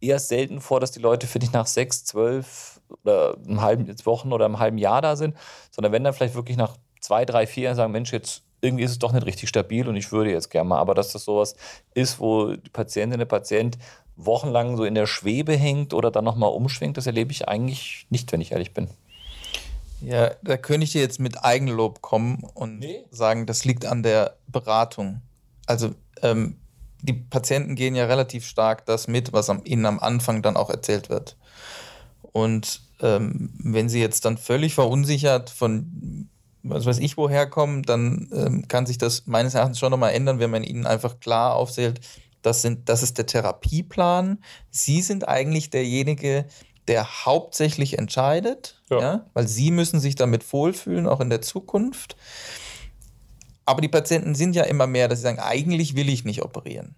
eher selten vor, dass die Leute für dich nach sechs, zwölf oder einem halben Wochen oder einem halben Jahr da sind, sondern wenn dann vielleicht wirklich nach zwei, drei, vier Jahren sagen, Mensch, jetzt irgendwie ist es doch nicht richtig stabil und ich würde jetzt gerne mal. Aber dass das sowas ist, wo die Patientin, der Patient wochenlang so in der Schwebe hängt oder dann nochmal umschwingt, das erlebe ich eigentlich nicht, wenn ich ehrlich bin. Ja, da könnte ich dir jetzt mit Eigenlob kommen und nee. sagen, das liegt an der Beratung. Also ähm, die Patienten gehen ja relativ stark das mit, was am, ihnen am Anfang dann auch erzählt wird. Und ähm, wenn sie jetzt dann völlig verunsichert von was weiß ich woher kommen, dann ähm, kann sich das meines Erachtens schon nochmal ändern, wenn man ihnen einfach klar aufzählt, das, sind, das ist der Therapieplan. Sie sind eigentlich derjenige, der hauptsächlich entscheidet, ja. ja. weil sie müssen sich damit wohlfühlen, auch in der Zukunft. Aber die Patienten sind ja immer mehr, dass sie sagen, eigentlich will ich nicht operieren,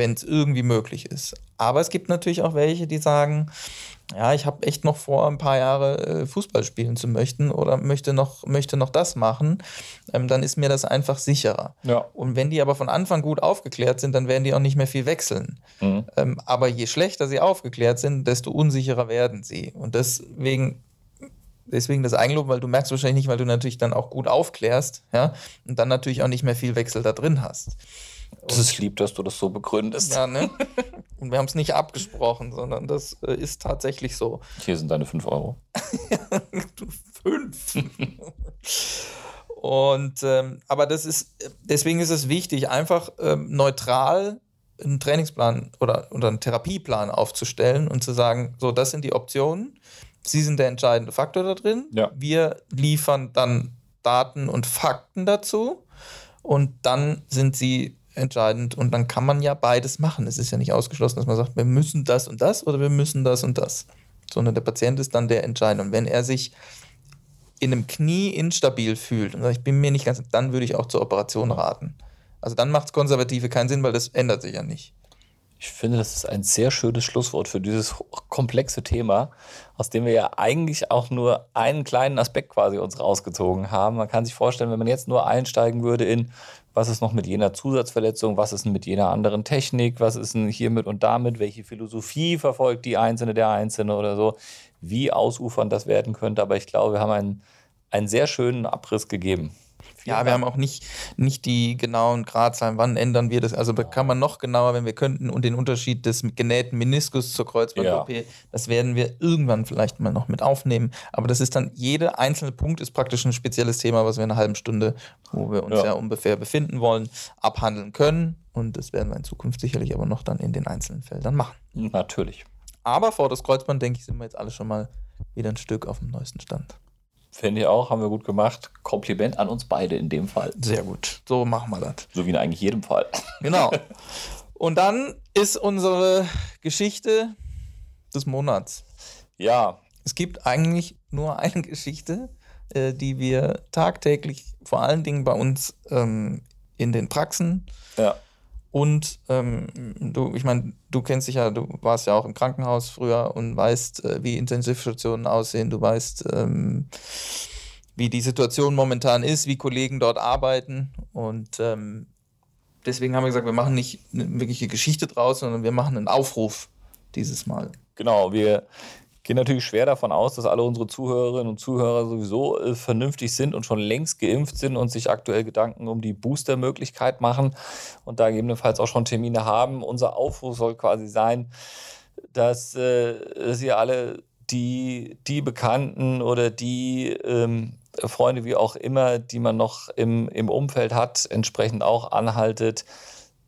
wenn es irgendwie möglich ist. Aber es gibt natürlich auch welche, die sagen, ja, ich habe echt noch vor, ein paar Jahre äh, Fußball spielen zu möchten oder möchte noch, möchte noch das machen, ähm, dann ist mir das einfach sicherer. Ja. Und wenn die aber von Anfang gut aufgeklärt sind, dann werden die auch nicht mehr viel wechseln. Mhm. Ähm, aber je schlechter sie aufgeklärt sind, desto unsicherer werden sie. Und deswegen deswegen das Eigenlob, weil du merkst wahrscheinlich nicht, weil du natürlich dann auch gut aufklärst, ja, und dann natürlich auch nicht mehr viel Wechsel da drin hast. Das ist lieb, dass du das so begründest. Ja, ne? Und wir haben es nicht abgesprochen, sondern das äh, ist tatsächlich so. Hier sind deine 5 Euro. *laughs* fünf. Und ähm, aber das ist, deswegen ist es wichtig, einfach ähm, neutral einen Trainingsplan oder, oder einen Therapieplan aufzustellen und zu sagen, so, das sind die Optionen. Sie sind der entscheidende Faktor da drin. Ja. Wir liefern dann Daten und Fakten dazu und dann sind sie entscheidend und dann kann man ja beides machen. Es ist ja nicht ausgeschlossen, dass man sagt, wir müssen das und das oder wir müssen das und das, sondern der Patient ist dann der Entscheidende. Und wenn er sich in einem Knie instabil fühlt und sagt, ich bin mir nicht ganz, dann würde ich auch zur Operation raten. Also dann macht es Konservative keinen Sinn, weil das ändert sich ja nicht. Ich finde, das ist ein sehr schönes Schlusswort für dieses komplexe Thema, aus dem wir ja eigentlich auch nur einen kleinen Aspekt quasi uns rausgezogen haben. Man kann sich vorstellen, wenn man jetzt nur einsteigen würde in, was ist noch mit jener Zusatzverletzung, was ist mit jener anderen Technik, was ist denn hiermit und damit, welche Philosophie verfolgt die Einzelne, der Einzelne oder so, wie ausufernd das werden könnte. Aber ich glaube, wir haben einen, einen sehr schönen Abriss gegeben. Ja, wir haben auch nicht, nicht die genauen Gradzahlen, wann ändern wir das. Also da kann man noch genauer, wenn wir könnten, und den Unterschied des genähten Meniskus zur Kreuzband-OP, ja. das werden wir irgendwann vielleicht mal noch mit aufnehmen. Aber das ist dann, jeder einzelne Punkt ist praktisch ein spezielles Thema, was wir in einer halben Stunde, wo wir uns ja, ja ungefähr befinden wollen, abhandeln können. Und das werden wir in Zukunft sicherlich aber noch dann in den einzelnen Feldern machen. Natürlich. Aber vor das Kreuzband, denke ich, sind wir jetzt alle schon mal wieder ein Stück auf dem neuesten Stand. Finde ich auch, haben wir gut gemacht. Kompliment an uns beide in dem Fall. Sehr gut. So machen wir das. So wie in eigentlich jedem Fall. Genau. *laughs* Und dann ist unsere Geschichte des Monats. Ja. Es gibt eigentlich nur eine Geschichte, äh, die wir tagtäglich, vor allen Dingen bei uns ähm, in den Praxen, ja. Und ähm, du, ich meine, du kennst dich ja, du warst ja auch im Krankenhaus früher und weißt, äh, wie Intensivstationen aussehen, du weißt, ähm, wie die Situation momentan ist, wie Kollegen dort arbeiten. Und ähm, deswegen haben wir gesagt, wir machen nicht eine wirkliche Geschichte draus, sondern wir machen einen Aufruf dieses Mal. Genau, wir gehe natürlich schwer davon aus, dass alle unsere Zuhörerinnen und Zuhörer sowieso äh, vernünftig sind und schon längst geimpft sind und sich aktuell Gedanken um die Booster-Möglichkeit machen und da gegebenenfalls auch schon Termine haben. Unser Aufruf soll quasi sein, dass äh, Sie alle die, die Bekannten oder die ähm, Freunde, wie auch immer, die man noch im, im Umfeld hat, entsprechend auch anhaltet,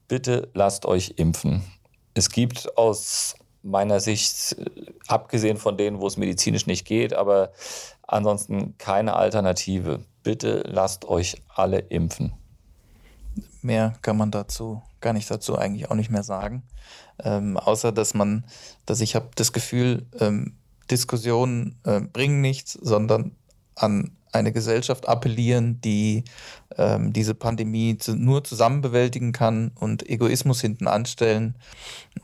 bitte lasst euch impfen. Es gibt aus meiner Sicht, äh, abgesehen von denen, wo es medizinisch nicht geht, aber ansonsten keine Alternative. Bitte lasst euch alle impfen. Mehr kann man dazu, gar nicht dazu eigentlich auch nicht mehr sagen. Ähm, außer dass man, dass ich habe das Gefühl, ähm, Diskussionen äh, bringen nichts, sondern an eine Gesellschaft appellieren, die ähm, diese Pandemie zu, nur zusammen bewältigen kann und Egoismus hinten anstellen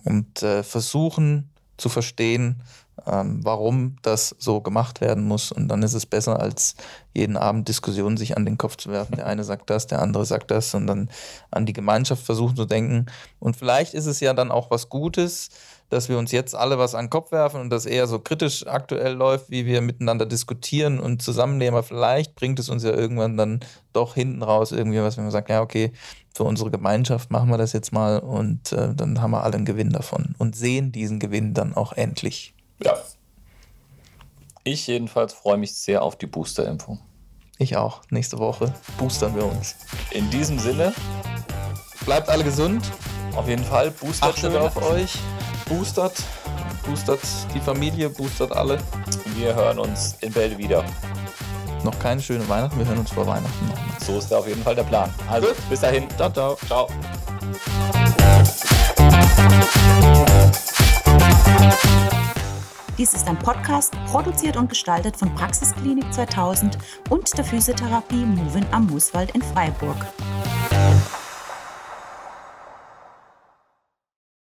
und äh, versuchen zu verstehen, ähm, warum das so gemacht werden muss. Und dann ist es besser, als jeden Abend Diskussionen sich an den Kopf zu werfen. Der eine sagt das, der andere sagt das und dann an die Gemeinschaft versuchen zu denken. Und vielleicht ist es ja dann auch was Gutes, dass wir uns jetzt alle was an den Kopf werfen und das eher so kritisch aktuell läuft, wie wir miteinander diskutieren und zusammennehmen. Aber vielleicht bringt es uns ja irgendwann dann doch hinten raus irgendwie was, wenn wir sagen, ja, okay, für unsere Gemeinschaft machen wir das jetzt mal und äh, dann haben wir alle einen Gewinn davon und sehen diesen Gewinn dann auch endlich. Ja. Ich jedenfalls freue mich sehr auf die Boosterimpfung. Ich auch. Nächste Woche boostern wir uns. In diesem Sinne, bleibt alle gesund. Auf jeden Fall, boostert Achtet auf euch. Boostert. Boostert die Familie, boostert alle. Wir hören uns in Bälde wieder. Noch keine schöne Weihnachten, wir hören uns vor Weihnachten nochmal. So ist da auf jeden Fall der Plan. Also, Gut. bis dahin. Ciao, ciao. Ciao. Dies ist ein Podcast, produziert und gestaltet von Praxisklinik 2000 und der Physiotherapie Movin am Mooswald in Freiburg.